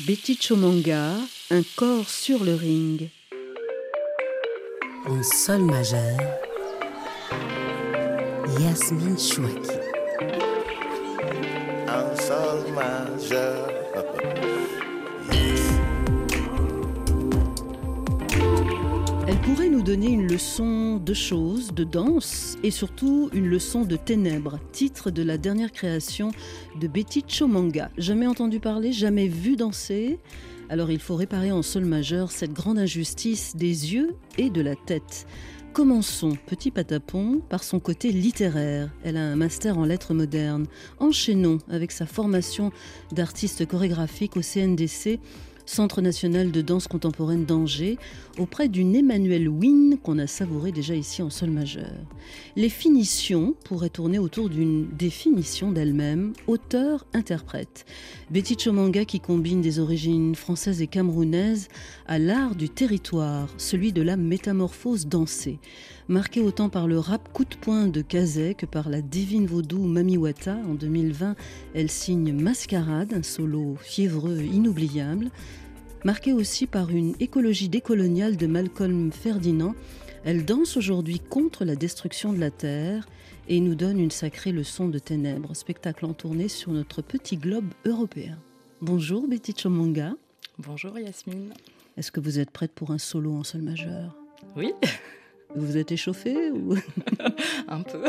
Betty Chomanga, un corps sur le ring. En sol majeur, Yasmine Chouaki. En sol majeur. Pourrait nous donner une leçon de choses, de danse et surtout une leçon de ténèbres, titre de la dernière création de Betty Chomanga. Jamais entendu parler, jamais vu danser. Alors il faut réparer en sol majeur cette grande injustice des yeux et de la tête. Commençons, petit patapon, par son côté littéraire. Elle a un master en lettres modernes. Enchaînons avec sa formation d'artiste chorégraphique au CNDC Centre national de danse contemporaine d'Angers, auprès d'une Emmanuelle Wynne qu'on a savourée déjà ici en sol majeur. Les finitions pourraient tourner autour d'une définition d'elle-même, auteur-interprète. Betty Chomanga qui combine des origines françaises et camerounaises à l'art du territoire, celui de la métamorphose dansée. Marquée autant par le rap coup de poing de Kazé que par la divine vaudou Mamiwata, en 2020, elle signe Mascarade, un solo fiévreux inoubliable. Marquée aussi par une écologie décoloniale de Malcolm Ferdinand, elle danse aujourd'hui contre la destruction de la Terre et nous donne une sacrée leçon de ténèbres, spectacle en tournée sur notre petit globe européen. Bonjour Betty Chomanga. Bonjour Yasmine. Est-ce que vous êtes prête pour un solo en sol majeur? Oui. Vous êtes échauffée ou Un peu.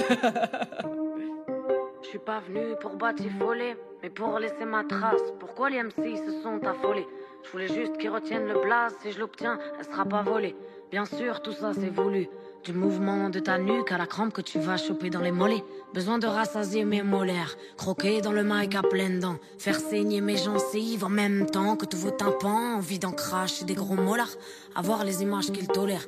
Je suis pas venu pour batifoler, mais pour laisser ma trace. Pourquoi les MC se sont affolés? Je voulais juste qu'ils retiennent le blaze. Si je l'obtiens, elle sera pas volée. Bien sûr, tout ça c'est voulu. Du mouvement de ta nuque à la crampe que tu vas choper dans les mollets. Besoin de rassasier mes molaires. Croquer dans le mic à pleines dents. Faire saigner mes gencives en même temps que tous vos tympans. Envie d'en cracher des gros molars. Avoir les images qu'ils tolèrent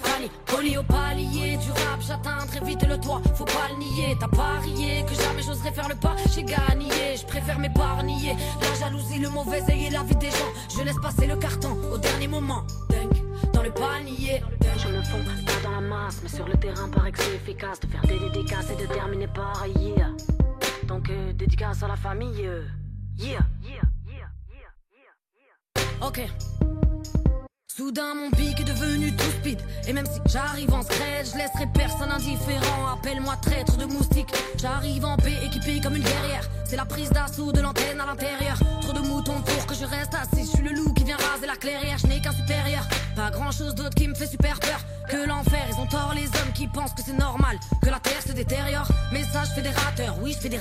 Fanny, poli au palier du rap, j'atteins très vite le toit, faut pas le nier, t'as parié que jamais j'oserais faire le pas, j'ai gagné, je préfère m'épargner, la jalousie, le mauvais œil et la vie des gens, je laisse passer le carton au dernier moment, Dunk, dans le panier, je me fonds pas dans la masse, mais sur le terrain paraît que c'est efficace. De faire des dédicaces et de terminer par yeah. Donc euh, dédicace à la famille, euh, yeah. Ok. Soudain mon pic est devenu tout speed. Et même si j'arrive en scred Je laisserai personne indifférent. Appelle-moi traître de moustique J'arrive en paix équipé comme une guerrière. C'est la prise d'assaut de l'antenne à l'intérieur. Trop de moutons pour que je reste assis Je suis le loup qui vient raser la clairière. Je n'ai qu'un supérieur Pas grand chose d'autre qui me fait super peur Que l'enfer. Ils ont tort les hommes qui pensent que c'est normal Que la terre se détériore. Des rateurs. Oui je fais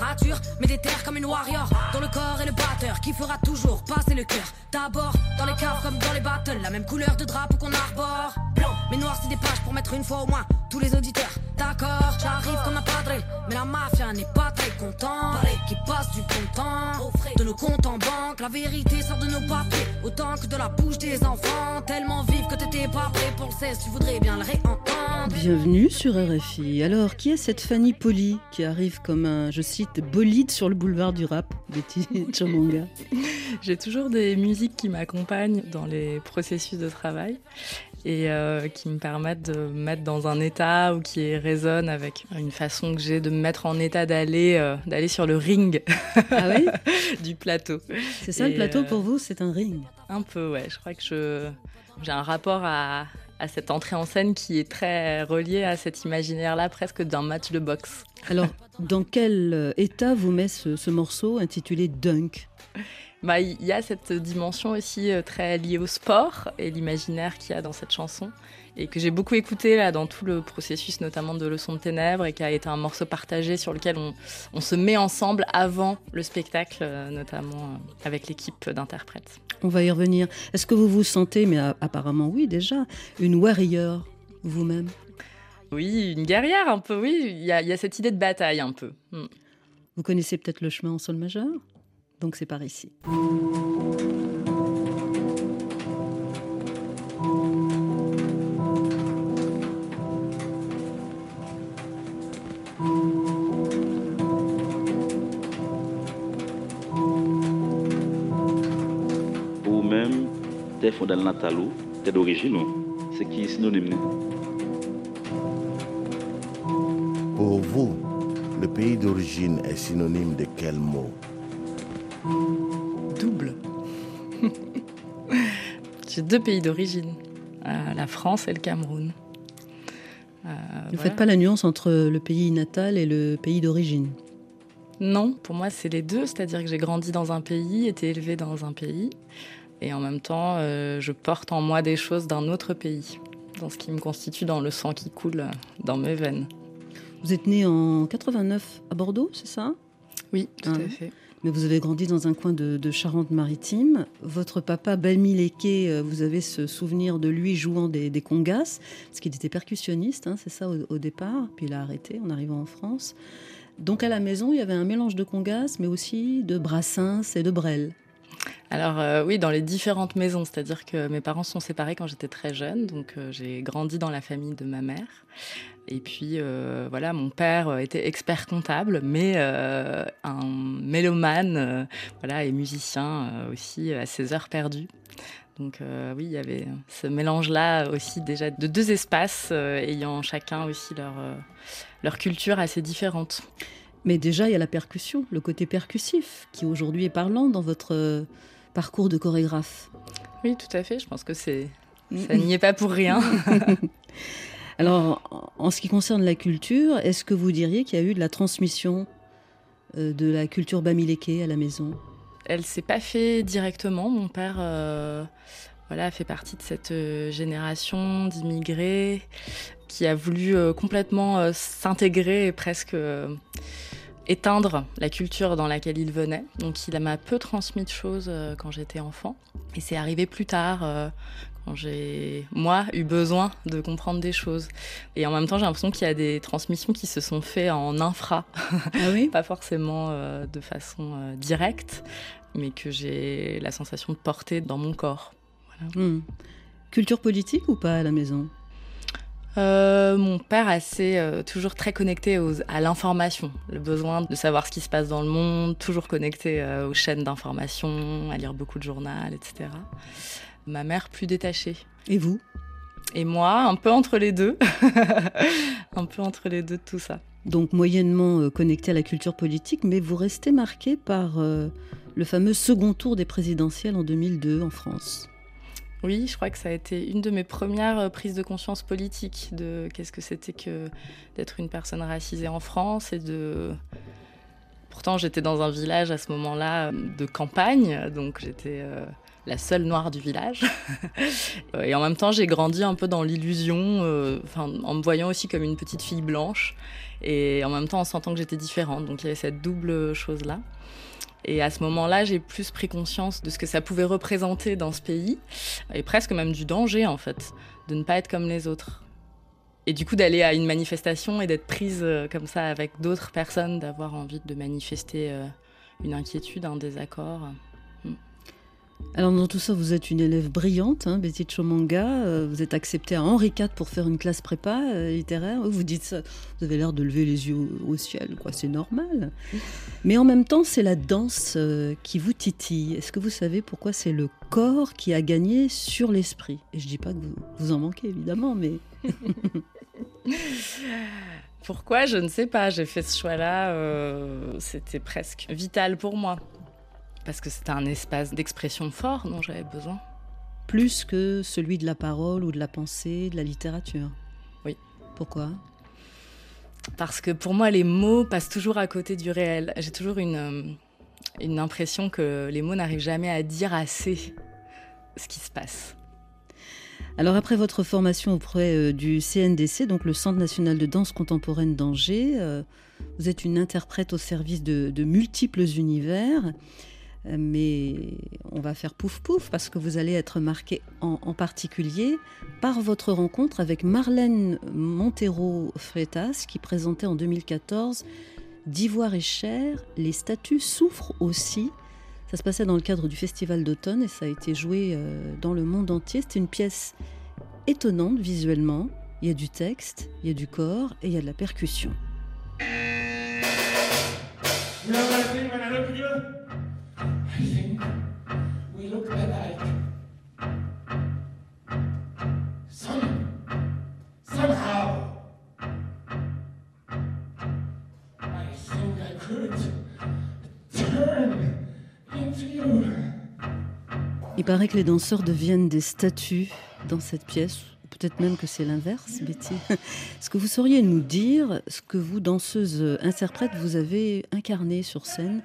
Mais des terres comme une warrior. Dans le corps et le batteur Qui fera toujours passer le cœur. D'abord dans les caves comme dans les battles. La même couleur de drapeau qu'on arbore Blanc. Mais noir c'est des pages pour mettre une fois au moins Tous les auditeurs. D'accord j'arrive comme un padre Mais la mafia n'est pas très content Qui passe du bon temps. De nos comptes en banque La vérité sort de nos papiers. Autant que de la bouche des enfants. Tellement vive que t'étais pas prêt pour le 16 Tu voudrais bien le réentendre. Bienvenue sur RFI. Alors, qui est cette Fanny Poli qui arrive comme un, je cite, bolide sur le boulevard du rap, Betty Chomanga? J'ai toujours des musiques qui m'accompagnent dans les processus de travail et euh, qui me permettent de me mettre dans un état ou qui résonnent avec une façon que j'ai de me mettre en état d'aller euh, d'aller sur le ring Ah oui du plateau. C'est ça le plateau euh, pour vous C'est un ring Un peu, ouais. Je crois que je j'ai un rapport à, à cette entrée en scène qui est très relié à cet imaginaire-là, presque d'un match de boxe. Alors, dans quel état vous met ce, ce morceau intitulé Dunk? Bah, il y a cette dimension aussi euh, très liée au sport et l'imaginaire qu'il y a dans cette chanson et que j'ai beaucoup écouté là dans tout le processus notamment de Leçon de ténèbres et qui a été un morceau partagé sur lequel on, on se met ensemble avant le spectacle, euh, notamment euh, avec l'équipe d'interprètes. On va y revenir. Est-ce que vous vous sentez, mais apparemment oui déjà, une warrior vous-même? Oui, une guerrière un peu, oui, il y, a- il y a cette idée de bataille un peu. Mm. Vous connaissez peut-être le chemin en sol majeur? donc c'est par ici. Ou même des fondal natalou, des d'origine, c'est qui est synonyme? Pour vous, le pays d'origine est synonyme de quel mot? Double. J'ai deux pays d'origine, euh, la France et le Cameroun. Euh, Vous ne faites pas la nuance entre le pays natal et le pays d'origine Non, pour moi c'est les deux, c'est-à-dire que j'ai grandi dans un pays, été élevée dans un pays, et en même temps euh, je porte en moi des choses d'un autre pays, dans ce qui me constitue dans le sang qui coule dans mes veines. Vous êtes né en 89 à Bordeaux, c'est ça? Oui, tout à fait mais vous avez grandi dans un coin de, Charente-Maritime. Votre papa, Belmi Leke, euh, vous avez ce souvenir de lui jouant des, congas, parce qu'il était percussionniste, hein, c'est ça au, départ, puis il a arrêté en arrivant en France. Donc à la maison, il y avait un mélange de congas, mais aussi de brassins et de brel. Alors euh, oui, dans les différentes maisons, c'est-à-dire que mes parents sont séparés quand j'étais très jeune, donc euh, j'ai grandi dans la famille de ma mère. Et puis euh, voilà, mon père était expert comptable, mais un mélomane, voilà, et musicien aussi à ses heures perdues. Donc oui, il y avait ce mélange-là aussi déjà de deux espaces ayant chacun aussi leur, leur culture assez différente. Mais déjà, il y a la percussion, le côté percussif, qui aujourd'hui est parlant dans votre euh, parcours de chorégraphe. Oui, tout à fait. Je pense que c'est ça n'y est pas pour rien. Alors, en ce qui concerne la culture, est-ce que vous diriez qu'il y a eu de la transmission euh, de la culture bamileke à la maison? Elle s'est pas fait directement. Mon père euh, voilà, fait partie de cette génération d'immigrés qui a voulu complètement s'intégrer et presque éteindre la culture dans laquelle il venait. Donc il m'a peu transmis de choses euh, quand j'étais enfant. Et c'est arrivé plus tard, euh, quand j'ai, moi, eu besoin de comprendre des choses. Et en même temps, j'ai l'impression qu'il y a des transmissions qui se sont faites en infra. Ah oui? Pas forcément euh, de façon directe, mais que j'ai la sensation de porter dans mon corps. Hmm. Culture politique ou pas à la maison? Euh, mon père assez euh, toujours très connecté à l'information, le besoin de savoir ce qui se passe dans le monde, toujours connecté euh, aux chaînes d'information, à lire beaucoup de journaux, etc. Ma mère plus détachée. Et vous? Et moi, un peu entre les deux, un peu entre les deux de tout ça. Donc moyennement connecté à la culture politique, mais vous restez marqué par le fameux second tour des présidentielles en 2002 en France. Oui, je crois que ça a été une de mes premières euh, prises de conscience politique de qu'est-ce que c'était que d'être une personne racisée en France et de. Pourtant, j'étais dans un village à ce moment-là euh, de campagne, donc j'étais euh, la seule noire du village. et en même temps, j'ai grandi un peu dans l'illusion, en me voyant aussi comme une petite fille blanche, et en même temps en sentant que j'étais différente. Donc il y avait cette double chose-là. Et à ce moment-là, j'ai plus pris conscience de ce que ça pouvait représenter dans ce pays, et presque même du danger en fait, de ne pas être comme les autres. Et du coup, d'aller à une manifestation et d'être prise euh, comme ça avec d'autres personnes, d'avoir envie de manifester euh, une inquiétude, un désaccord. Alors dans tout ça, vous êtes une élève brillante, hein, Betty Chomanga. Euh, vous êtes acceptée à Henri IV pour faire une classe prépa euh, littéraire. Vous dites ça, vous avez l'air de lever les yeux au, ciel, quoi. C'est normal. Mais en même temps, c'est la danse euh, qui vous titille. Est-ce que vous savez pourquoi c'est le corps qui a gagné sur l'esprit? Et je dis pas que vous, vous en manquez évidemment, mais Pourquoi? Je ne sais pas. J'ai fait ce choix-là. C'était presque vital pour moi parce que c'était un espace d'expression fort dont j'avais besoin. Plus que celui de la parole ou de la pensée, de la littérature Oui. Pourquoi? Parce que pour moi, les mots passent toujours à côté du réel. J'ai toujours une, euh, une impression que les mots n'arrivent jamais à dire assez ce qui se passe. Alors après votre formation auprès euh, du CNDC, donc le Centre national de danse contemporaine d'Angers, euh, vous êtes une interprète au service de, de multiples univers mais on va faire pouf pouf parce que vous allez être marqué en, particulier par votre rencontre avec Marlène Montero-Freitas qui présentait en 2014 D'ivoire et chair, les statues souffrent aussi. Ça se passait dans le cadre du festival d'automne et ça a été joué euh, dans le monde entier. C'était une pièce étonnante visuellement. Il y a du texte, il y a du corps et il y a de la percussion. Il paraît que les danseurs deviennent des statues dans cette pièce, peut-être même que c'est l'inverse, Betty. Est-ce que vous sauriez nous dire ce que vous, danseuse euh, interprète, vous avez incarné sur scène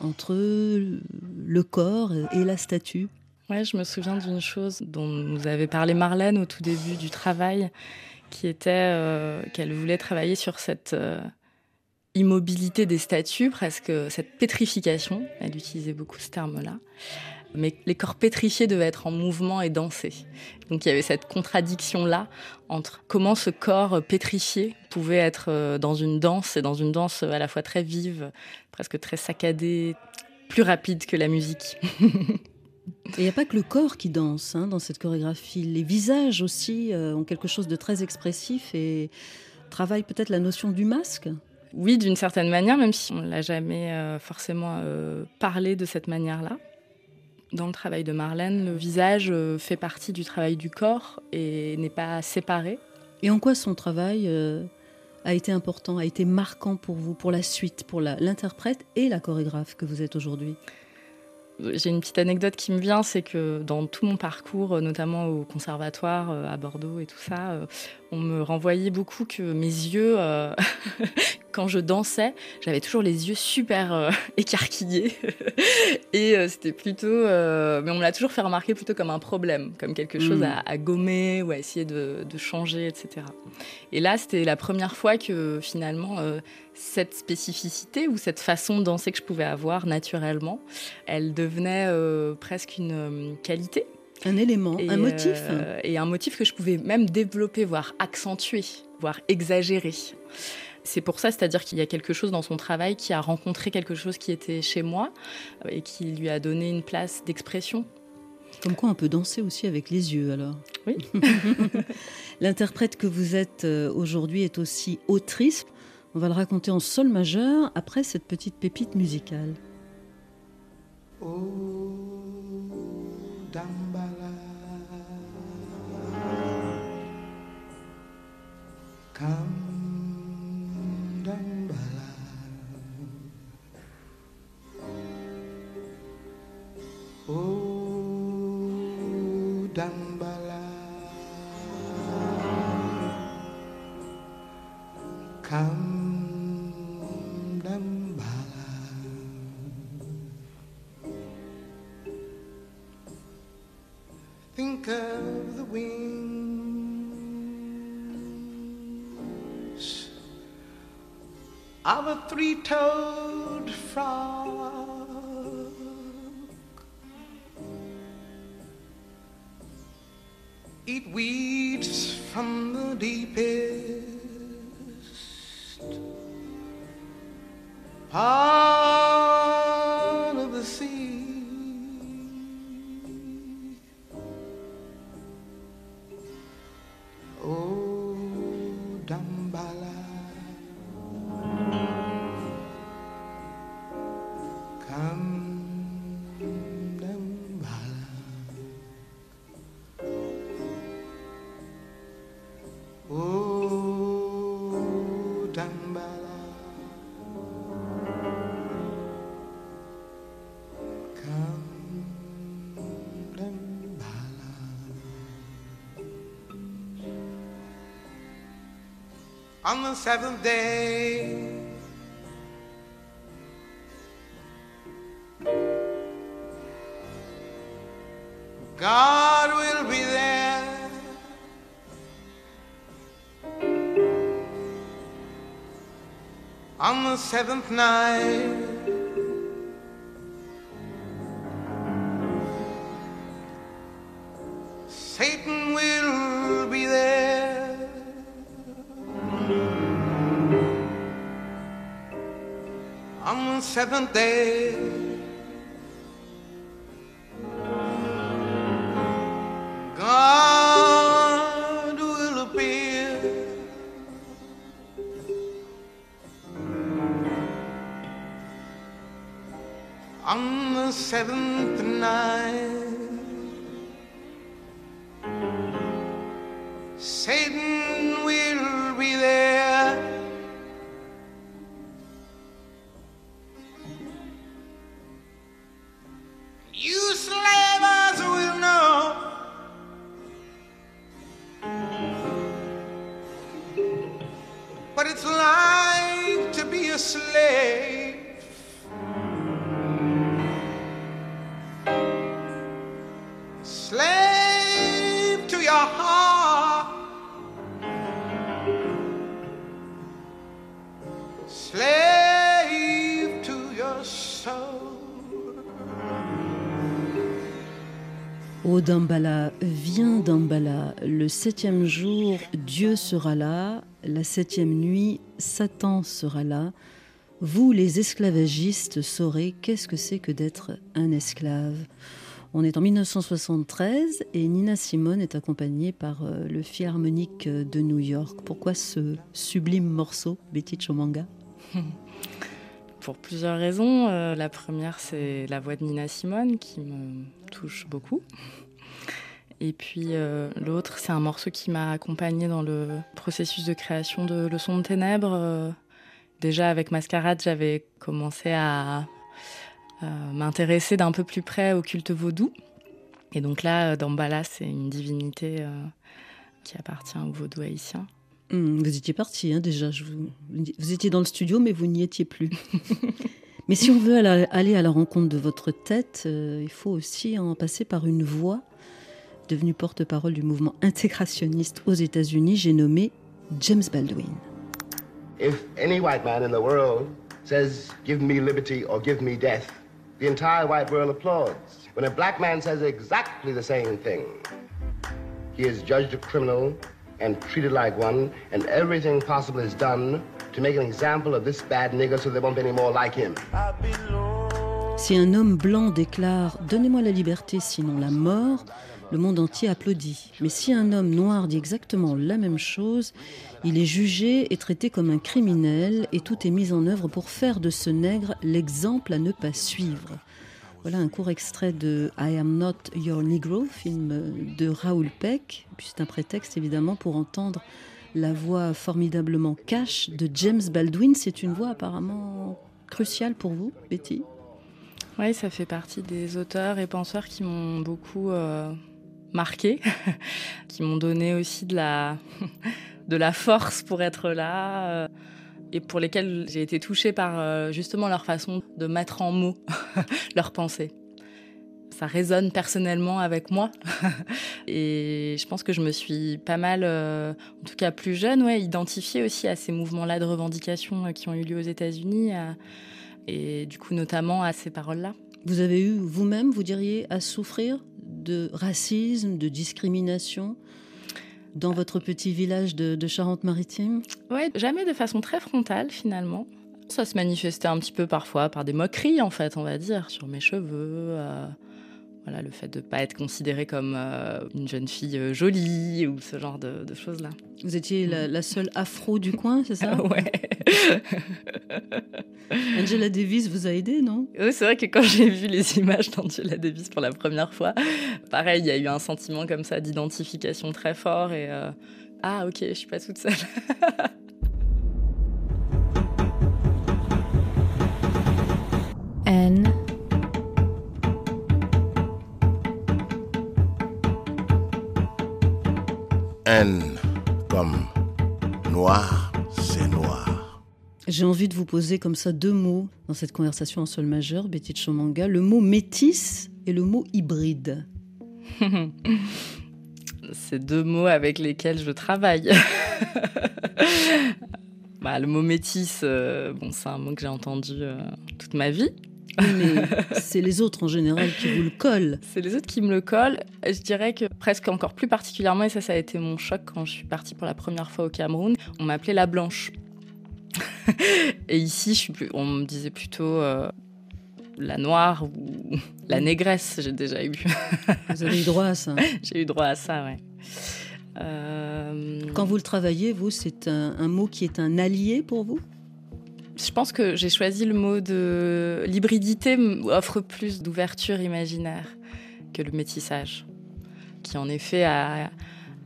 entre le corps et la statue? Ouais, je me souviens d'une chose dont nous avait parlé Marlène au tout début du travail, qui était euh, qu'elle voulait travailler sur cette. Euh, immobilité des statues, presque cette pétrification. Elle utilisait beaucoup ce terme-là mais les corps pétrifiés devaient être en mouvement et danser. Donc il y avait cette contradiction-là entre comment ce corps pétrifié pouvait être euh, dans une danse, et dans une danse à la fois très vive, presque très saccadée, plus rapide que la musique. Il n'y a pas que le corps qui danse hein, dans cette chorégraphie. Les visages aussi euh, ont quelque chose de très expressif et travaillent peut-être la notion du masque. Oui, d'une certaine manière, même si on ne l'a jamais euh, forcément parlé de cette manière-là dans le travail de Marlène, le visage euh, fait partie du travail du corps et n'est pas séparé. Et en quoi son travail euh, a été important, a été marquant pour vous, pour la suite, pour l'interprète et la chorégraphe que vous êtes aujourd'hui? J'ai une petite anecdote qui me vient, c'est que dans tout mon parcours, notamment au conservatoire euh, à Bordeaux et tout ça, on me renvoyait beaucoup que mes yeux, quand je dansais, j'avais toujours les yeux super euh, écarquillés. et euh, c'était plutôt. Euh, mais on me l'a toujours fait remarquer plutôt comme un problème, comme quelque chose hmm. à, gommer ou à essayer de, changer, etc. Et là, c'était la première fois que finalement, cette spécificité ou cette façon de danser que je pouvais avoir naturellement, elle devenait presque une qualité. Un élément, un motif. et un motif que je pouvais même développer, voire accentuer, voire exagérer. C'est pour ça, c'est-à-dire qu'il y a quelque chose dans son travail qui a rencontré quelque chose qui était chez moi euh, et qui lui a donné une place d'expression. Comme quoi on peut danser aussi avec les yeux alors. Oui. L'interprète que vous êtes euh, aujourd'hui est aussi autrice. On va le raconter en sol majeur après cette petite pépite musicale. Oh, Dambala. Dambala Come Of the wings of a three-toed frog. Eat weeds from the deepest part on the seventh day. God will be there. On the seventh night. Seventh. God will appear. On the seventh night, le septième jour, Dieu sera là, la septième nuit, Satan sera là. Vous, les esclavagistes, saurez qu'est-ce que c'est que d'être un esclave. On est en 1973 et Nina Simone est accompagnée par euh, le Philharmonique de New York. Pourquoi ce sublime morceau, Betty Chomanga? Pour plusieurs raisons. Euh, la première, c'est la voix de Nina Simone qui me touche beaucoup. Et puis euh, l'autre, c'est un morceau qui m'a accompagné dans le processus de création de Leçon de ténèbres. Euh, déjà avec Mascarade, j'avais commencé à m'intéresser d'un peu plus près au culte vaudou. Et donc là, Dambala, c'est une divinité qui appartient au vaudou haïtien. Hmm, vous étiez parti hein, déjà. vous, étiez dans le studio, mais vous n'y étiez plus. mais si on veut aller à la rencontre de votre tête, euh, il faut aussi en passer par une voix. Devenue porte-parole du mouvement intégrationniste aux États-Unis, j'ai nommé James Baldwin. If any white man in the world says, Give me liberty or give me death, the entire white world applauds. When a black man says exactly the same thing, he is judged a criminal and treated like one, and everything possible is done to make an example of this bad nigger so there won't be any more like him. Si un homme blanc déclare Donnez-moi la liberté, sinon la mort, le monde entier applaudit. Mais si un homme noir dit exactement la même chose, il est jugé et traité comme un criminel, et tout est mis en œuvre pour faire de ce nègre l'exemple à ne pas suivre. Voilà un court extrait de I Am Not Your Negro, film de Raoul Peck. C'est un prétexte évidemment pour entendre la voix formidablement cash de James Baldwin. C'est une voix apparemment cruciale pour vous, Betty? Oui, ça fait partie des auteurs et penseurs qui m'ont beaucoup euh, marqué, qui m'ont donné aussi de la, de la force pour être là. Euh, et pour lesquels j'ai été touchée par euh, justement leur façon de mettre en mots leurs pensées. Ça résonne personnellement avec moi et je pense que je me suis pas mal, euh, en tout cas plus jeune, ouais, identifiée aussi à ces mouvements-là de revendication qui ont eu lieu aux États-Unis et du coup notamment à ces paroles-là. Vous avez eu vous-même, vous diriez, à souffrir? De racisme, de discrimination dans votre petit village de, Charente-Maritime? Ouais, jamais de façon très frontale finalement. Ça se manifestait un petit peu parfois par des moqueries en fait, on va dire, sur mes cheveux. Euh, voilà, le fait de ne pas être considérée comme euh, une jeune fille euh, jolie ou ce genre de, choses-là. Vous étiez la, seule afro du coin, c'est ça? Ouais. Angela Davis vous a aidé, non? Oui, c'est vrai que quand j'ai vu les images d'Angela Davis pour la première fois, pareil, il y a eu un sentiment comme ça d'identification très fort et euh, ah ok, je suis pas toute seule. N N comme noir, c'est noir. J'ai envie de vous poser comme ça deux mots dans cette conversation en sol majeur, Betty Chomanga, le mot métis et le mot hybride. C'est deux mots avec lesquels je travaille. bah, le mot métis, euh, bon, c'est un mot que j'ai entendu euh, toute ma vie mais c'est les autres en général qui vous le collent. C'est les autres qui me le collent. Je dirais que presque encore plus particulièrement, et ça, ça a été mon choc quand je suis partie pour la première fois au Cameroun, on m'appelait la blanche. et ici, je suis plus, on me disait plutôt euh, la noire ou la négresse, j'ai déjà eu. Vous avez eu droit à ça J'ai eu droit à ça, ouais. Euh, quand vous le travaillez, vous, c'est un mot qui est un allié pour vous? Je pense que j'ai choisi le mot de l'hybridité offre plus d'ouverture imaginaire que le métissage, qui en effet a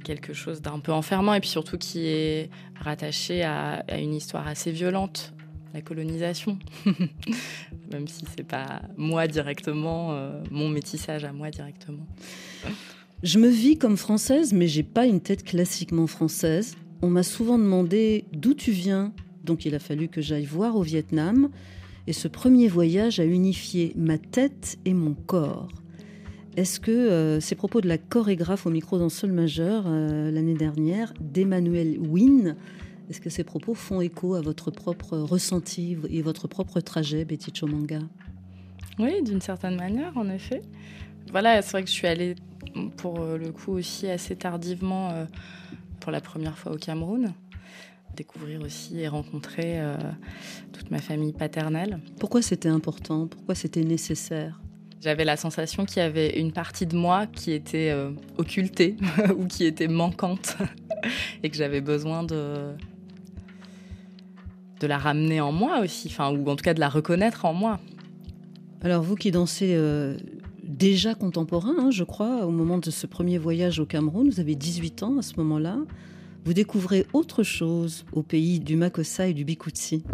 quelque chose d'un peu enfermant et puis surtout qui est rattaché à, une histoire assez violente, la colonisation. Même si c'est pas moi directement, euh, mon métissage à moi directement. Je me vis comme française, mais j'ai pas une tête classiquement française. On m'a souvent demandé d'où tu viens, donc il a fallu que j'aille voir au Vietnam. Et ce premier voyage a unifié ma tête et mon corps. Est-ce que euh, ces propos de la chorégraphe au micro d'un sol majeur euh, l'année dernière, d'Emmanuel Wynne, est-ce que ces propos font écho à votre propre ressenti et votre propre trajet, Betty Chomanga? Oui, d'une certaine manière, en effet. Voilà, c'est vrai que je suis allée pour euh, le coup aussi assez tardivement pour la première fois au Cameroun. Découvrir aussi et rencontrer euh, toute ma famille paternelle. Pourquoi c'était important? Pourquoi c'était nécessaire? J'avais la sensation qu'il y avait une partie de moi qui était occultée ou qui était manquante et que j'avais besoin de, de la ramener en moi aussi, enfin, ou en tout cas de la reconnaître en moi. Alors vous qui dansez déjà contemporain, hein, je crois, au moment de ce premier voyage au Cameroun. Vous avez 18 ans à ce moment-là. Vous découvrez autre chose au pays du Makossa et du Bikutsi.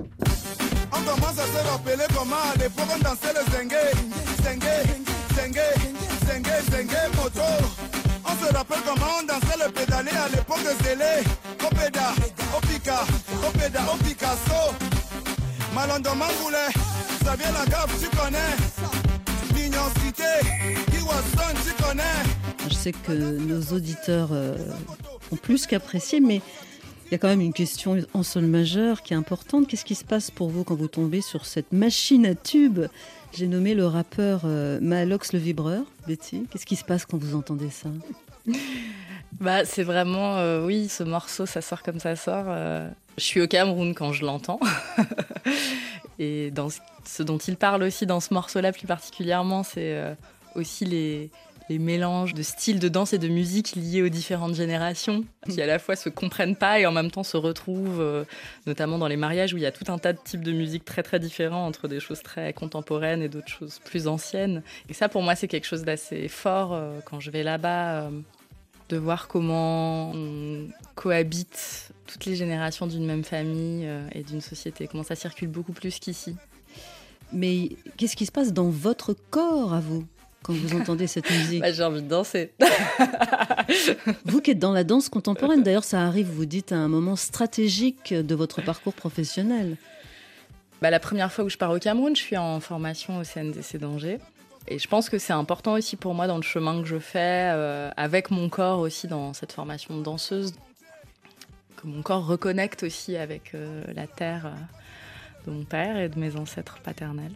On commence à se rappeler comment à l'époque on dansait le zengue, zengue, zengue, zengue, moto. On se rappelle comment on dansait le pédalé à l'époque de Zélé, Opéda, Opika, Opéda, Opicasso. Ça vient la gaffe, tu connais. Je sais que nos auditeurs euh, ont plus qu'apprécié, mais il y a quand même une question en sol majeur qui est importante. Qu'est-ce qui se passe pour vous quand vous tombez sur cette machine à tube J'ai nommé le rappeur euh, Malox le vibreur, Betty. Qu'est-ce qui se passe quand vous entendez ça? Bah, c'est vraiment, euh, oui, ce morceau, ça sort comme ça sort. je suis au Cameroun quand je l'entends. Et dans ce dont il parle aussi dans ce morceau-là plus particulièrement, c'est euh, aussi les, les mélanges de styles de danse et de musique liés aux différentes générations, qui à la fois se comprennent pas et en même temps se retrouvent, euh, notamment dans les mariages où il y a tout un tas de types de musique très très différents entre des choses très contemporaines et d'autres choses plus anciennes. Et ça pour moi c'est quelque chose d'assez fort euh, quand je vais là-bas, de voir comment on cohabite toutes les générations d'une même famille euh, et d'une société, comment ça circule beaucoup plus qu'ici. Mais qu'est-ce qui se passe dans votre corps à vous quand vous entendez cette musique bah, J'ai envie de danser. vous qui êtes dans la danse contemporaine, d'ailleurs ça arrive, vous dites, à un moment stratégique de votre parcours professionnel. Bah, la première fois où je pars au Cameroun, je suis en formation au CNDC d'Angers. Et je pense que c'est important aussi pour moi dans le chemin que je fais, euh, avec mon corps aussi dans cette formation de danseuse, que mon corps reconnecte aussi avec euh, la terre euh, de mon père et de mes ancêtres paternels.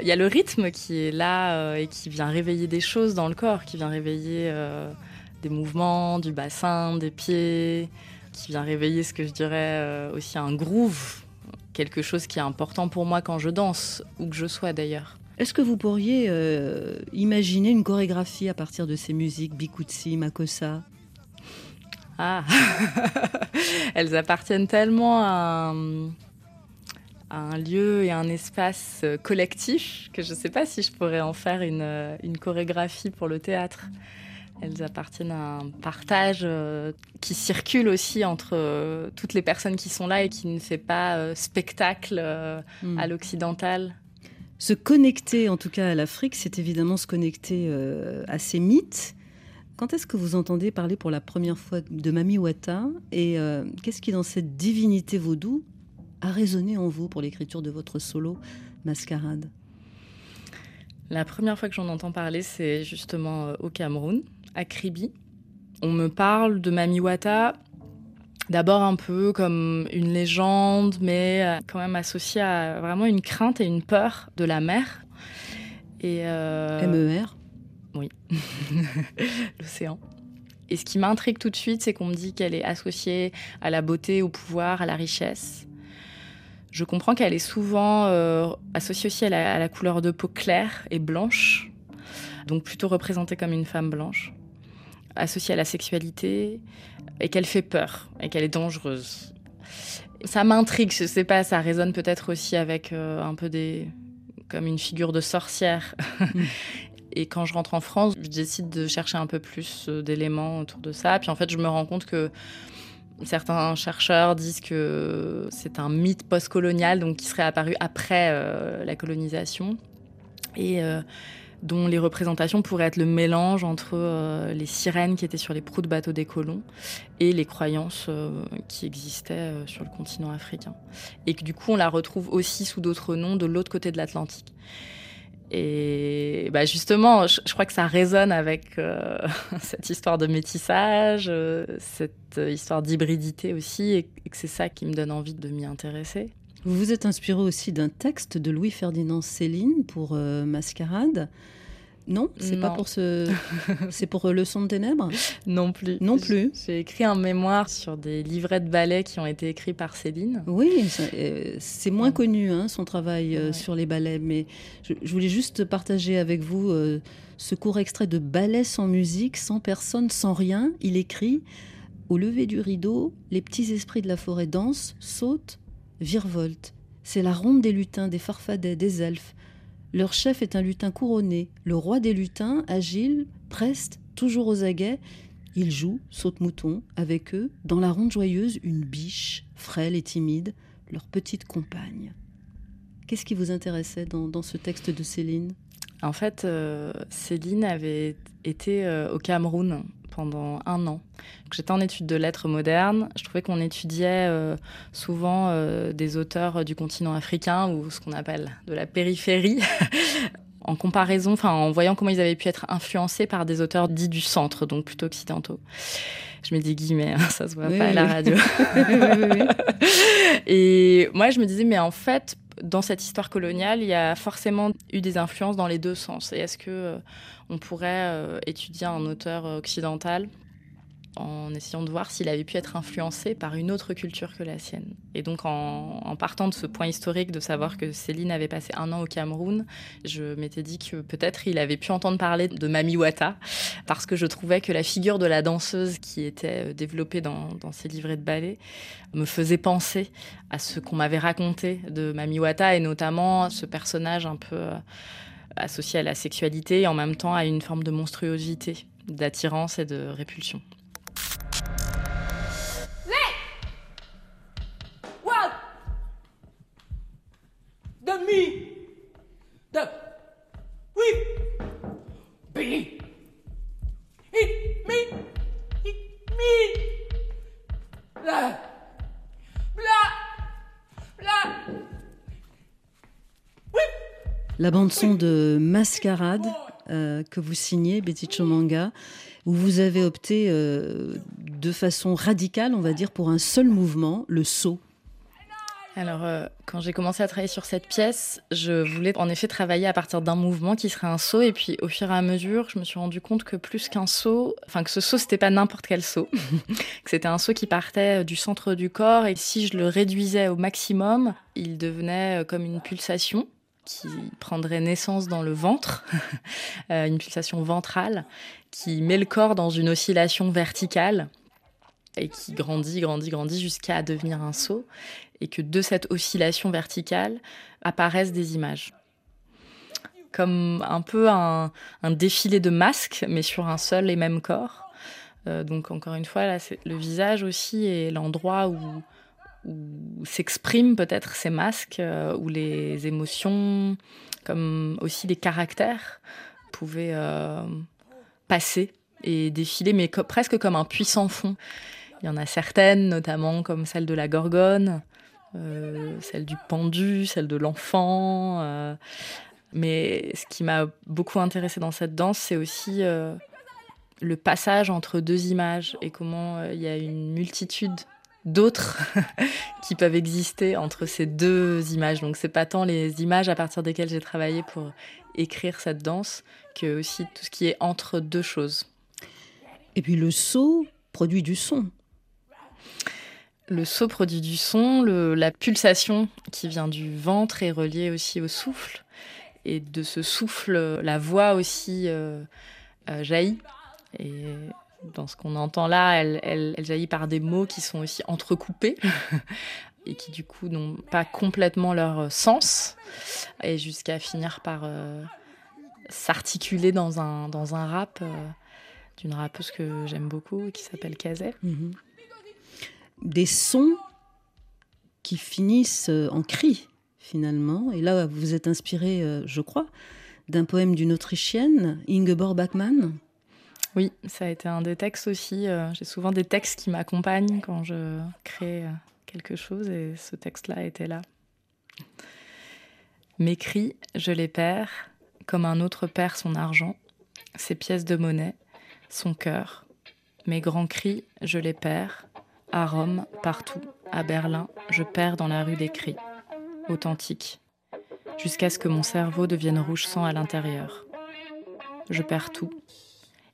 Il y a le rythme qui est là et qui vient réveiller des choses dans le corps, qui vient réveiller des mouvements, du bassin, des pieds, qui vient réveiller ce que je dirais aussi un groove, quelque chose qui est important pour moi quand je danse, où que je sois d'ailleurs. Est-ce que vous pourriez euh, imaginer une chorégraphie à partir de ces musiques, Bikutsi, Makossa? Ah Elles appartiennent tellement à un, lieu et un espace euh, collectif que je ne sais pas si je pourrais en faire une, euh, une, chorégraphie pour le théâtre. Elles appartiennent à un partage qui circule aussi entre toutes les personnes qui sont là et qui ne fait pas spectacle hmm. à l'occidental. Se connecter en tout cas à l'Afrique, c'est évidemment se connecter euh, à ces mythes. Quand est-ce que vous entendez parler pour la première fois de Mami Wata Et euh, qu'est-ce qui, dans cette divinité vaudou, a résonné en vous pour l'écriture de votre solo Mascarade? La première fois que j'en entends parler, c'est justement euh, au Cameroun, à Kribi. On me parle de Mami Wata D'abord un peu comme une légende, mais euh, quand même associée à vraiment une crainte et une peur de la mer. Et euh... MER Oui, l'océan. Et ce qui m'intrigue tout de suite, c'est qu'on me dit qu'elle est associée à la beauté, au pouvoir, à la richesse. Je comprends qu'elle est souvent euh, associée aussi à la, à la couleur de peau claire et blanche, donc plutôt représentée comme une femme blanche associée à la sexualité et qu'elle fait peur et qu'elle est dangereuse. Ça m'intrigue, je sais pas, ça résonne peut-être aussi avec euh, un peu des. comme une figure de sorcière. et quand je rentre en France, je décide de chercher un peu plus euh, d'éléments autour de ça. Puis en fait, je me rends compte que certains chercheurs disent que c'est un mythe postcolonial, donc qui serait apparu après euh, la colonisation. Et dont les représentations pourraient être le mélange entre euh, les sirènes qui étaient sur les proues de bateaux des colons et les croyances euh, qui existaient euh, sur le continent africain. Et que du coup, on la retrouve aussi sous d'autres noms de l'autre côté de l'Atlantique. Et bah justement, je, crois que ça résonne avec cette histoire de métissage, cette histoire d'hybridité aussi, et, que c'est ça qui me donne envie de m'y intéresser. Vous vous êtes inspiré aussi d'un texte de Louis-Ferdinand Céline pour euh, Mascarade. Non, c'est pas pour ce. c'est pour euh, Le son de ténèbres Non plus. Non plus. J'ai écrit un mémoire sur des livrets de ballets qui ont été écrits par Céline. Oui, c'est moins connu hein, son travail sur les ballets, mais je, voulais juste partager avec vous ce court extrait de Ballet sans musique, sans personne, sans rien. Il écrit Au lever du rideau, les petits esprits de la forêt dansent, sautent, virevoltent. C'est la ronde des lutins, des farfadets, des elfes. Leur chef est un lutin couronné, le roi des lutins, agile, preste, toujours aux aguets. Il joue, saute mouton, avec eux, dans la ronde joyeuse, une biche, frêle et timide, leur petite compagne. Qu'est-ce qui vous intéressait dans, dans ce texte de Céline? En fait, euh, Céline avait été euh, au Cameroun pendant un an. J'étais en études de lettres modernes. Je trouvais qu'on étudiait euh, souvent euh, des auteurs du continent africain ou ce qu'on appelle de la périphérie. en comparaison, enfin en voyant comment ils avaient pu être influencés par des auteurs dits du centre, donc plutôt occidentaux. Je mets des guillemets, hein, ça se voit pas à la radio. Et moi, je me disais, mais en fait, dans cette histoire coloniale, il y a forcément eu des influences dans les deux sens. Et est-ce que euh, on pourrait euh, étudier un auteur occidental en essayant de voir s'il avait pu être influencé par une autre culture que la sienne. Et donc en, partant de ce point historique de savoir que Céline avait passé un an au Cameroun, je m'étais dit que peut-être il avait pu entendre parler de Mami Wata, parce que je trouvais que la figure de la danseuse qui était euh, développée dans, dans ces livrets de ballet me faisait penser à ce qu'on m'avait raconté de Mami Wata, et notamment ce personnage un peu euh, associé à la sexualité et en même temps à une forme de monstruosité, d'attirance et de répulsion. La bande son de Mascarade euh, que vous signez, Betty Chomanga, où vous avez opté euh, de façon radicale, on va dire, pour un seul mouvement, le saut. Alors, euh, quand j'ai commencé à travailler sur cette pièce, je voulais en effet travailler à partir d'un mouvement qui serait un saut. Et puis, au fur et à mesure, je me suis rendu compte que plus qu'un saut, enfin que ce saut, c'était pas n'importe quel saut, que c'était un saut qui partait du centre du corps. Et si je le réduisais au maximum, il devenait euh, comme une pulsation qui prendrait naissance dans le ventre, euh, une pulsation ventrale, qui met le corps dans une oscillation verticale et qui grandit, grandit, grandit jusqu'à devenir un saut et que de cette oscillation verticale apparaissent des images. Comme un peu un, défilé de masques, mais sur un seul et même corps. Euh, donc encore une fois, le visage aussi est l'endroit où, s'expriment peut-être ces masques, euh, où les émotions, comme aussi les caractères, pouvaient euh, passer et défiler, mais presque comme un puissant fond. Il y en a certaines, notamment comme celle de la Gorgone, euh, celle du pendu, celle de l'enfant. Euh. mais ce qui m'a beaucoup intéressé dans cette danse, c'est aussi euh, le passage entre deux images et comment il y a une multitude d'autres qui peuvent exister entre ces deux images. Donc c'est pas tant les images à partir desquelles j'ai travaillé pour écrire cette danse que aussi tout ce qui est entre deux choses. Et puis le saut produit du son. Le saut produit du son, la pulsation qui vient du ventre est reliée aussi au souffle. Et de ce souffle, la voix aussi euh, euh, jaillit. Et dans ce qu'on entend là, elle, jaillit par des mots qui sont aussi entrecoupés et qui du coup n'ont pas complètement leur sens. Et jusqu'à finir par euh, s'articuler dans un, dans un rap d'une rappeuse que j'aime beaucoup qui s'appelle Kazé. Mhm des sons qui finissent euh, en cris finalement. Et là, vous êtes inspiré, euh, je crois, d'un poème d'une Autrichienne, Ingeborg Bachmann. Oui, ça a été un des textes aussi. Euh, j'ai souvent des textes qui m'accompagnent quand je crée quelque chose et ce texte-là était là. Mes cris, je les perds, comme un autre perd son argent, ses pièces de monnaie, son cœur. Mes grands cris, je les perds, à Rome, partout, à Berlin, je perds dans la rue des cris. authentique, jusqu'à ce que mon cerveau devienne rouge sang à l'intérieur. Je perds tout.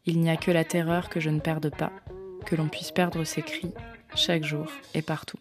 Il n'y a que la terreur que je ne perde pas, que l'on puisse perdre ses cris, chaque jour et partout.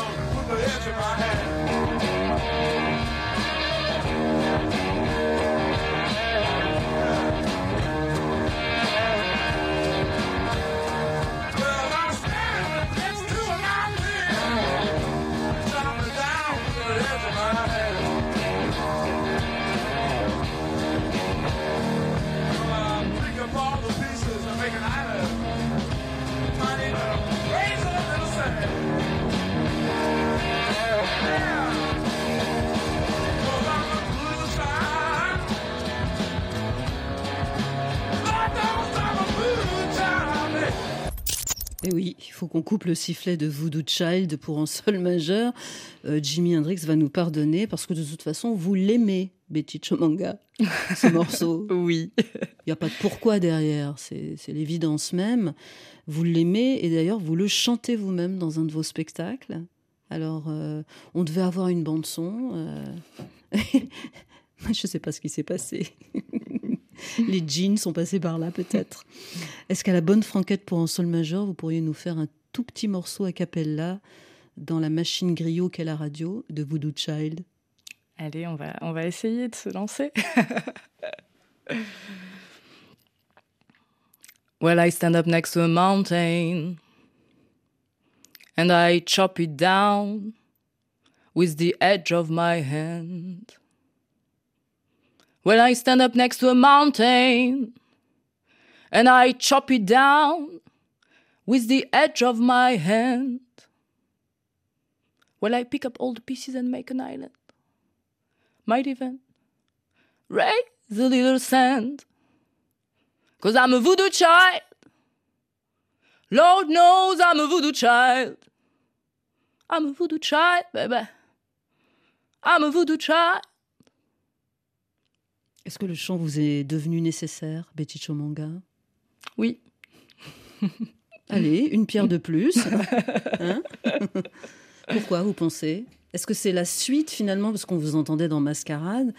down with the edge of my hand. Et oui, il faut qu'on coupe le sifflet de Voodoo Child pour un sol majeur. Euh, Jimi Hendrix va nous pardonner parce que de toute façon, vous l'aimez, Betty Chomanga, ce morceau. oui. Il n'y a pas de pourquoi derrière, c'est l'évidence même. Vous l'aimez et d'ailleurs, vous le chantez vous-même dans un de vos spectacles. Alors, euh, on devait avoir une bande-son. Euh... Je ne sais pas ce qui s'est passé. Les jeans sont passés par là, peut-être. Est-ce qu'à la bonne franquette pour un sol majeur, vous pourriez nous faire un tout petit morceau a cappella dans la machine griot qu'est la radio de Voodoo Child? Allez, on va, on va essayer de se lancer. well, I stand up next to a mountain and I chop it down with the edge of my hand. When I stand up next to a mountain and I chop it down with the edge of my hand. Well, I pick up all the pieces and make an island. Might even raise a little sand. Cause I'm a voodoo child. Lord knows I'm a voodoo child. I'm a voodoo child, baby. I'm a voodoo child. Est-ce que le chant vous est devenu nécessaire, Betty Chomanga? Oui. Allez, une pierre de plus. Hein? Pourquoi vous pensez? Est-ce que c'est la suite finalement, parce qu'on vous entendait dans Mascarade,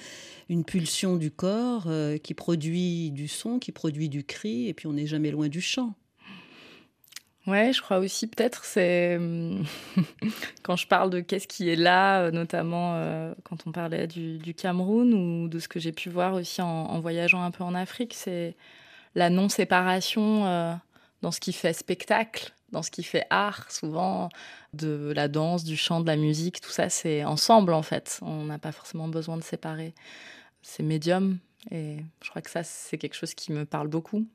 une pulsion du corps euh, qui produit du son, qui produit du cri, et puis on n'est jamais loin du chant? Ouais, je crois aussi peut-être c'est quand je parle de qu'est-ce qui est là, euh, notamment euh, quand on parlait du, Cameroun ou de ce que j'ai pu voir aussi en, en, voyageant un peu en Afrique, c'est la non-séparation euh, dans ce qui fait spectacle, dans ce qui fait art, souvent de la danse, du chant, de la musique, tout ça c'est ensemble en fait. On n'a pas forcément besoin de séparer ces médiums et je crois que ça c'est quelque chose qui me parle beaucoup.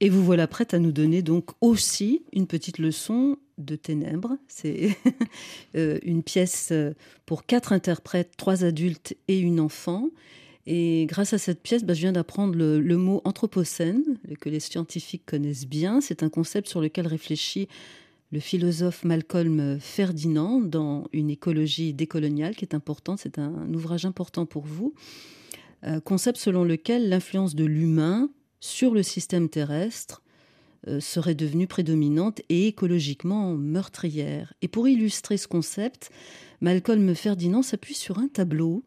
Et vous voilà prête à nous donner donc aussi une petite leçon de ténèbres. C'est euh, une pièce pour quatre interprètes, trois adultes et une enfant. Et grâce à cette pièce, bah, je viens d'apprendre le, mot anthropocène, que les scientifiques connaissent bien. C'est un concept sur lequel réfléchit le philosophe Malcolm Ferdinand dans Une écologie décoloniale, qui est importante. C'est un, un, ouvrage important pour vous. Euh, concept selon lequel l'influence de l'humain sur le système terrestre euh, serait devenue prédominante et écologiquement meurtrière. Et pour illustrer ce concept, Malcolm Ferdinand s'appuie sur un tableau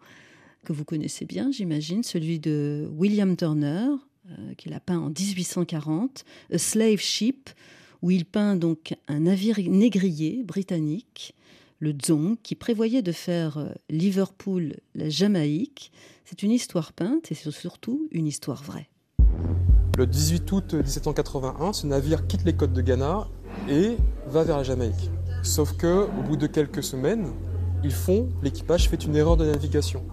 que vous connaissez bien, j'imagine, celui de William Turner, euh, qu'il a peint en 1840, A Slave Ship, où il peint donc un navire négrier britannique, le Dzong, qui prévoyait de faire euh, Liverpool la Jamaïque. C'est une histoire peinte et c'est surtout une histoire vraie. Le 18 août 1781, ce navire quitte les côtes de Ghana et va vers la Jamaïque. Sauf que, au bout de quelques semaines, ils font, l'équipage fait une erreur de navigation.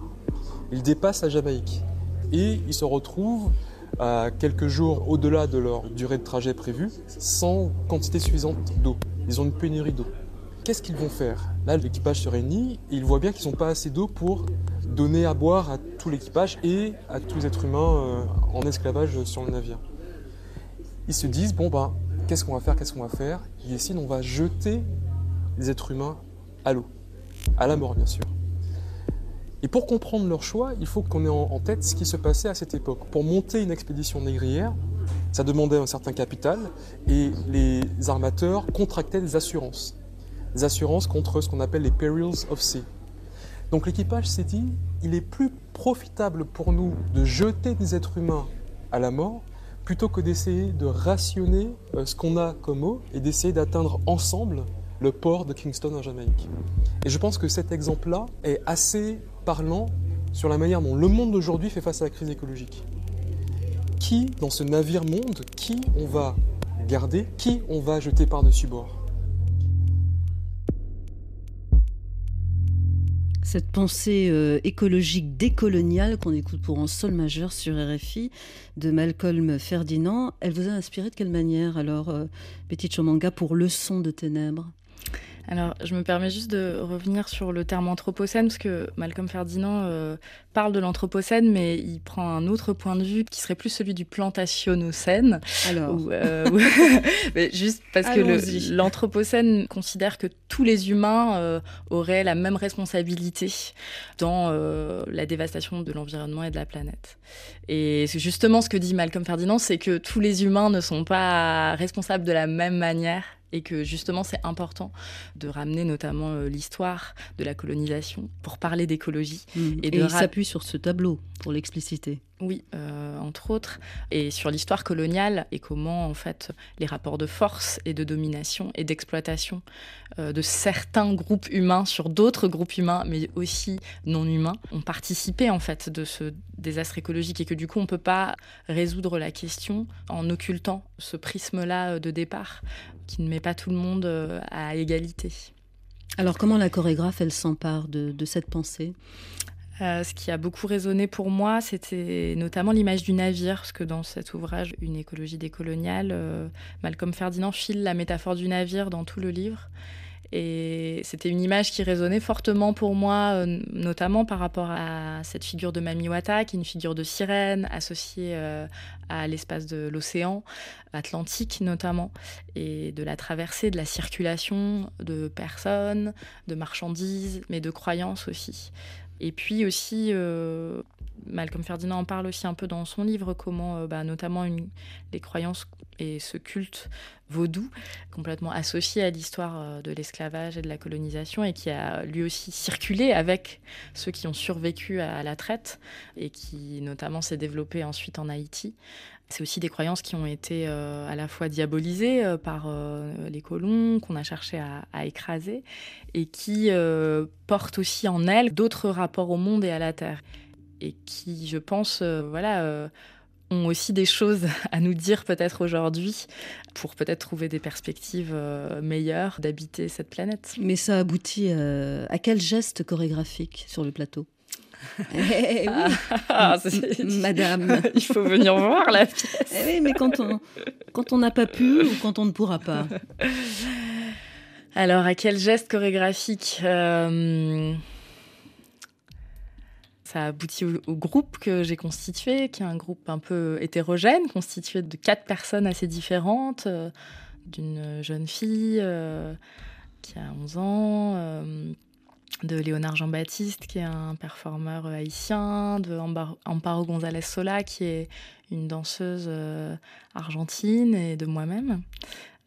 ils dépassent la Jamaïque. Et ils se retrouvent à quelques jours au-delà de leur durée de trajet prévue, sans quantité suffisante d'eau. Ils ont une pénurie d'eau. Qu'est-ce qu'ils vont faire? Là, l'équipage se réunit et ils voient bien qu'ils n'ont pas assez d'eau pour donner à boire à tout l'équipage et à tous les êtres humains euh, en esclavage sur le navire. Ils se disent, bon ben, qu'est-ce qu'on va faire, qu'est-ce qu'on va faire? Ils décident, on va jeter les êtres humains à l'eau, à la mort bien sûr. Et pour comprendre leur choix, il faut qu'on ait en tête ce qui se passait à cette époque. Pour monter une expédition négrière, ça demandait un certain capital et les armateurs contractaient des assurances. Des assurances contre ce qu'on appelle les perils of sea. Donc l'équipage s'est dit, il est plus profitable pour nous de jeter des êtres humains à la mort plutôt que d'essayer de rationner euh, ce qu'on a comme eau et d'essayer d'atteindre ensemble le port de Kingston en Jamaïque. Et je pense que cet exemple-là est assez parlant sur la manière dont le monde d'aujourd'hui fait face à la crise écologique. Qui, dans ce navire monde, qui on va garder, qui on va jeter par-dessus bord? Cette pensée euh, écologique décoloniale qu'on écoute pour en sol majeur sur RFI de Malcolm Ferdinand, elle vous a inspiré de quelle manière alors, euh, Chomanga, pour Leçon de ténèbres? Alors, je me permets juste de revenir sur le terme anthropocène, parce que Malcolm Ferdinand euh, parle de l'anthropocène, mais il prend un autre point de vue qui serait plus celui du plantationocène. Alors, euh, mais juste parce que l'anthropocène considère que tous les humains euh, auraient la même responsabilité dans la dévastation de l'environnement et de la planète. Et c'est justement ce que dit Malcolm Ferdinand, c'est que tous les humains ne sont pas responsables de la même manière et que justement c'est important de ramener notamment euh, l'histoire de la colonisation pour parler d'écologie. Mmh. Et, il s'appuie sur ce tableau pour l'expliciter. Oui, euh, entre autres, et sur l'histoire coloniale et comment en fait les rapports de force et de domination et d'exploitation euh, de certains groupes humains sur d'autres groupes humains, mais aussi non humains, ont participé en fait de ce désastre écologique et que du coup on peut pas résoudre la question en occultant ce prisme-là de départ qui ne met pas tout le monde euh, à égalité. Alors comment la chorégraphe elle s'empare de cette pensée? Euh, ce qui a beaucoup résonné pour moi, c'était notamment l'image du navire, parce que dans cet ouvrage, Une écologie décoloniale, euh, Malcolm Ferdinand file la métaphore du navire dans tout le livre. Et c'était une image qui résonnait fortement pour moi, euh, notamment par rapport à cette figure de Mamiwata, qui est une figure de sirène associée à l'espace de l'océan Atlantique notamment, et de la traversée, de la circulation de personnes, de marchandises, mais de croyances aussi. Et puis aussi, euh, Malcolm Ferdinand en parle aussi un peu dans son livre, comment euh, bah, notamment les croyances et ce culte vaudou, complètement associé à l'histoire euh, de l'esclavage et de la colonisation, et qui a lui aussi circulé avec ceux qui ont survécu à la traite, et qui notamment s'est développé ensuite en Haïti. C'est aussi des croyances qui ont été euh, à la fois diabolisées euh, par euh, les colons, qu'on a cherché à, écraser, et qui portent aussi en elles d'autres rapports au monde et à la terre, et qui, je pense, voilà ont aussi des choses à nous dire peut-être aujourd'hui pour peut-être trouver des perspectives meilleures d'habiter cette planète. Mais ça aboutit à quel geste chorégraphique sur le plateau? Eh, oui. Ah, Madame. Il faut venir voir la pièce. Eh oui, mais quand on quand on n'a pas pu ou quand on ne pourra pas. Alors, à quel geste chorégraphique euh, Ça aboutit au, au groupe que j'ai constitué, qui est un groupe un peu hétérogène, constitué de quatre personnes assez différentes, euh, d'une jeune fille euh, qui a 11 ans de Léonard Jean-Baptiste, qui est un performeur haïtien, de Amparo González Sola, qui est une danseuse euh, argentine, et de moi-même.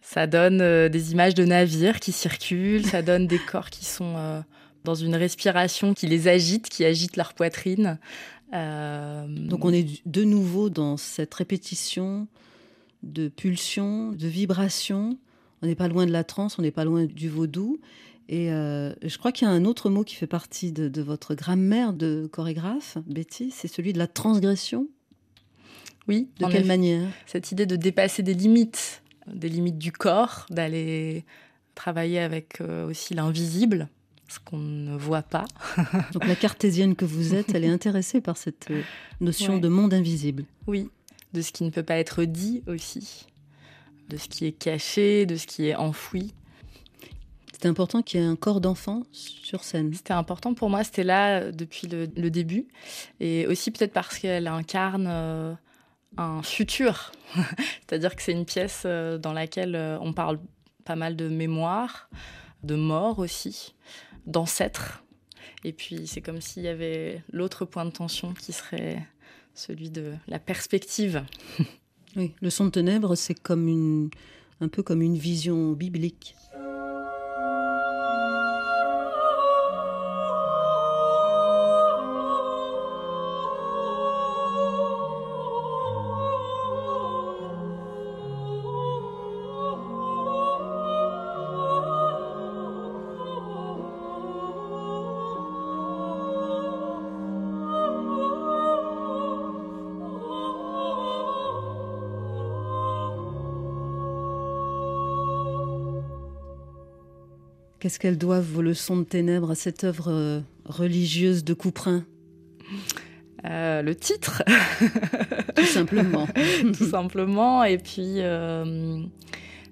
Ça donne euh, des images de navires qui circulent, ça donne des corps qui sont euh, dans une respiration qui les agite, qui agite leur poitrine. Donc on est de nouveau dans cette répétition de pulsions, de vibrations. On n'est pas loin de la transe, on n'est pas loin du vaudou. Et euh, je crois qu'il y a un autre mot qui fait partie de, votre grammaire de chorégraphe, Betty, c'est celui de la transgression. Oui. De quelle manière? Cette idée de dépasser des limites, des limites du corps, d'aller travailler avec euh, aussi l'invisible, ce qu'on ne voit pas. Donc la cartésienne que vous êtes, elle est intéressée par cette euh, notion Ouais. de monde invisible. Oui, de ce qui ne peut pas être dit aussi, de ce qui est caché, de ce qui est enfoui. C'est important qu'il y ait un corps d'enfant sur scène. C'était important pour moi, c'était là euh, depuis le, le début. Et aussi peut-être parce qu'elle incarne euh, un futur. C'est-à-dire que c'est une pièce euh, dans laquelle on parle pas mal de mémoire, de mort aussi, d'ancêtres. Et puis c'est comme s'il y avait l'autre point de tension qui serait celui de la perspective. Oui, le son de ténèbres, c'est comme une, un peu comme une vision biblique. Qu'est-ce qu'elles doivent vos leçons de ténèbres à cette œuvre euh, religieuse de Couperin? Euh, le titre, Tout simplement. tout simplement. Et puis, euh,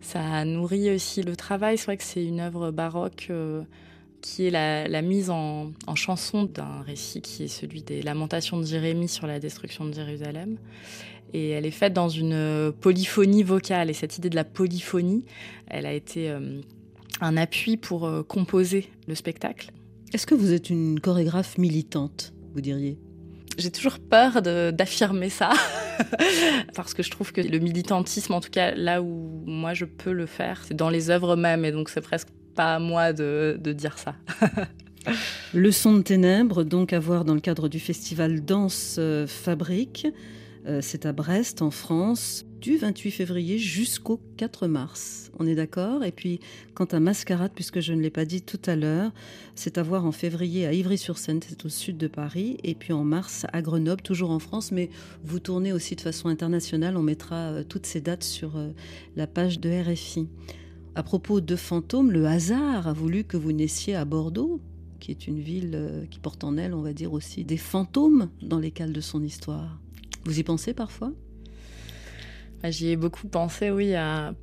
ça nourrit aussi le travail. C'est vrai que c'est une œuvre baroque euh, qui est la, la mise en, en chanson d'un récit qui est celui des Lamentations de Jérémie sur la destruction de Jérusalem. Et elle est faite dans une polyphonie vocale. Et cette idée de la polyphonie, elle a été un appui pour euh, composer le spectacle. Est-ce que vous êtes une chorégraphe militante, vous diriez? J'ai toujours peur d'affirmer ça, parce que je trouve que le militantisme, en tout cas là où moi je peux le faire, c'est dans les œuvres mêmes, et donc c'est presque pas à moi de, de dire ça. Leçon de ténèbres, donc à voir dans le cadre du festival Danse euh, Fabrique. Euh, c'est à Brest, en France, du 28 février jusqu'au 4 mars. On est d'accord? Et puis, quant à Mascarade, puisque je ne l'ai pas dit tout à l'heure, c'est à voir en février à Ivry-sur-Seine, c'est au sud de Paris, et puis en mars à Grenoble, toujours en France, mais vous tournez aussi de façon internationale. On mettra euh, toutes ces dates sur euh, la page de RFI. À propos de fantômes, le hasard a voulu que vous naissiez à Bordeaux, qui est une ville euh, qui porte en elle, on va dire aussi, des fantômes dans les cales de son histoire. Vous y pensez parfois? J'y ai beaucoup pensé, oui,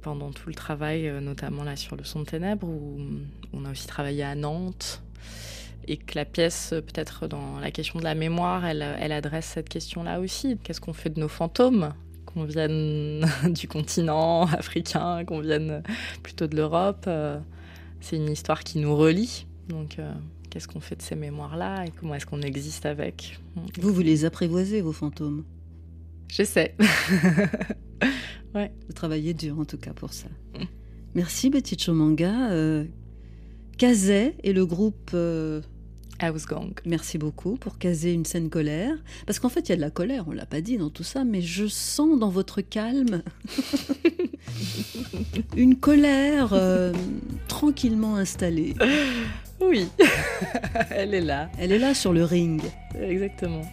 pendant tout le travail, euh, notamment là sur le son de ténèbres, où on a aussi travaillé à Nantes. Et que la pièce, euh, peut-être dans la question de la mémoire, elle, elle adresse cette question-là aussi. Qu'est-ce qu'on fait de nos fantômes? Qu'on vienne du continent africain, qu'on vienne plutôt de l'Europe. euh, C'est une histoire qui nous relie. Donc, euh, qu'est-ce qu'on fait de ces mémoires-là et comment est-ce qu'on existe avec? Vous, vous les apprivoisez, vos fantômes? J'essaie. ouais. Vous travaillez dur, en tout cas, pour ça. Merci, Betty Chomanga. Euh, Kazé et le groupe... euh, House Gang. Merci beaucoup pour caser une scène colère. Parce qu'en fait, il y a de la colère, on l'a pas dit dans tout ça, mais je sens dans votre calme une colère euh, tranquillement installée. Oui, elle est là. Elle est là sur le ring. Exactement.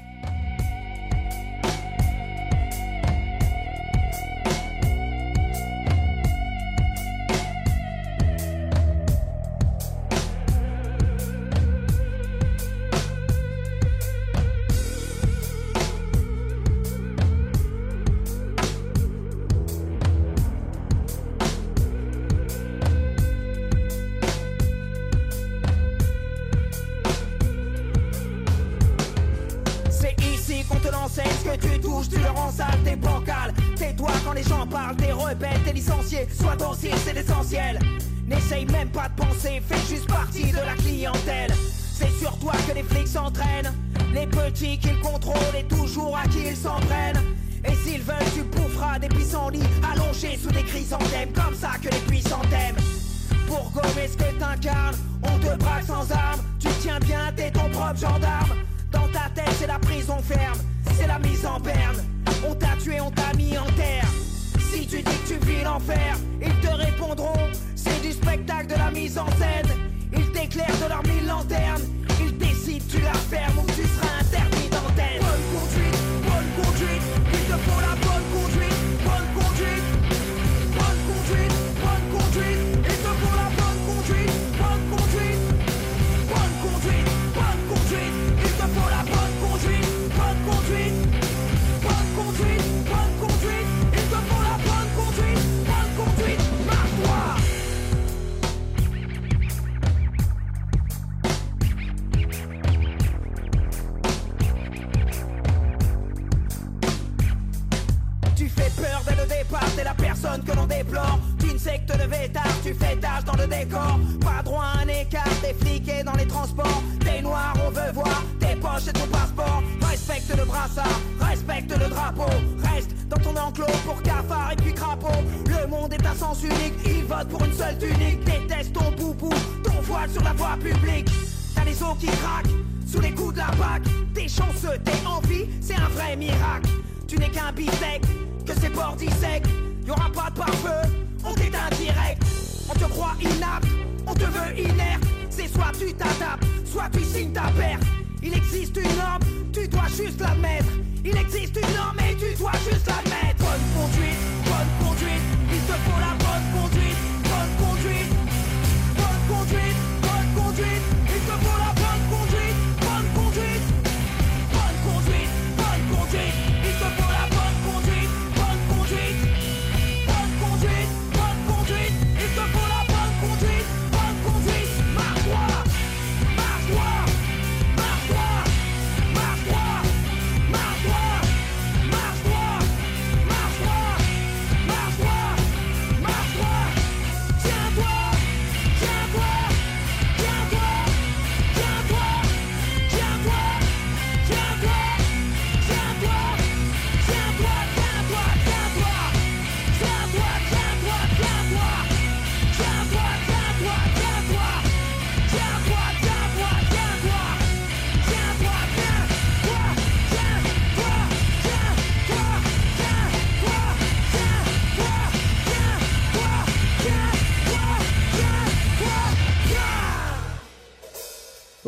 Ils te répondront c'est du spectacle de la mise en scène. Ils t'éclairent de leurs mille lanternes. Ils décident, tu la fermes Reste dans ton enclos pour cafard et puis crapaud. Le monde est un sens unique, il vote pour une seule tunique. Déteste ton boubou, ton voile sur la voie publique. T'as les os qui craquent sous les coups de la bague. T'es chanceux, t'es en vie, c'est un vrai miracle. Tu n'es qu'un bistec, que c'est bord sec. Y'aura pas de pare-feu, on t'éteint direct. On te croit inapte, on te veut inerte. C'est soit tu t'adaptes, soit tu signes ta perte. Il existe une norme, tu dois juste l'admettre. Il existe une norme et tu dois juste l'admettre. Bonne conduite,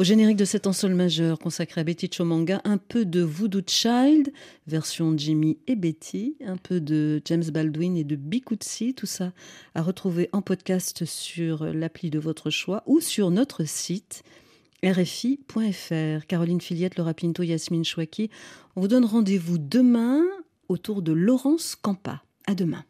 Au générique de cet ensemble majeur consacré à Betty Chomanga, un peu de Voodoo Child, version Jimmy et Betty, un peu de James Baldwin et de Bikutsi, tout ça à retrouver en podcast sur l'appli de votre choix ou sur notre site rfi.fr. Caroline Filiette, Laura Pinto, Yasmine Chouaki. On vous donne rendez-vous demain autour de Laurence Campa. À demain.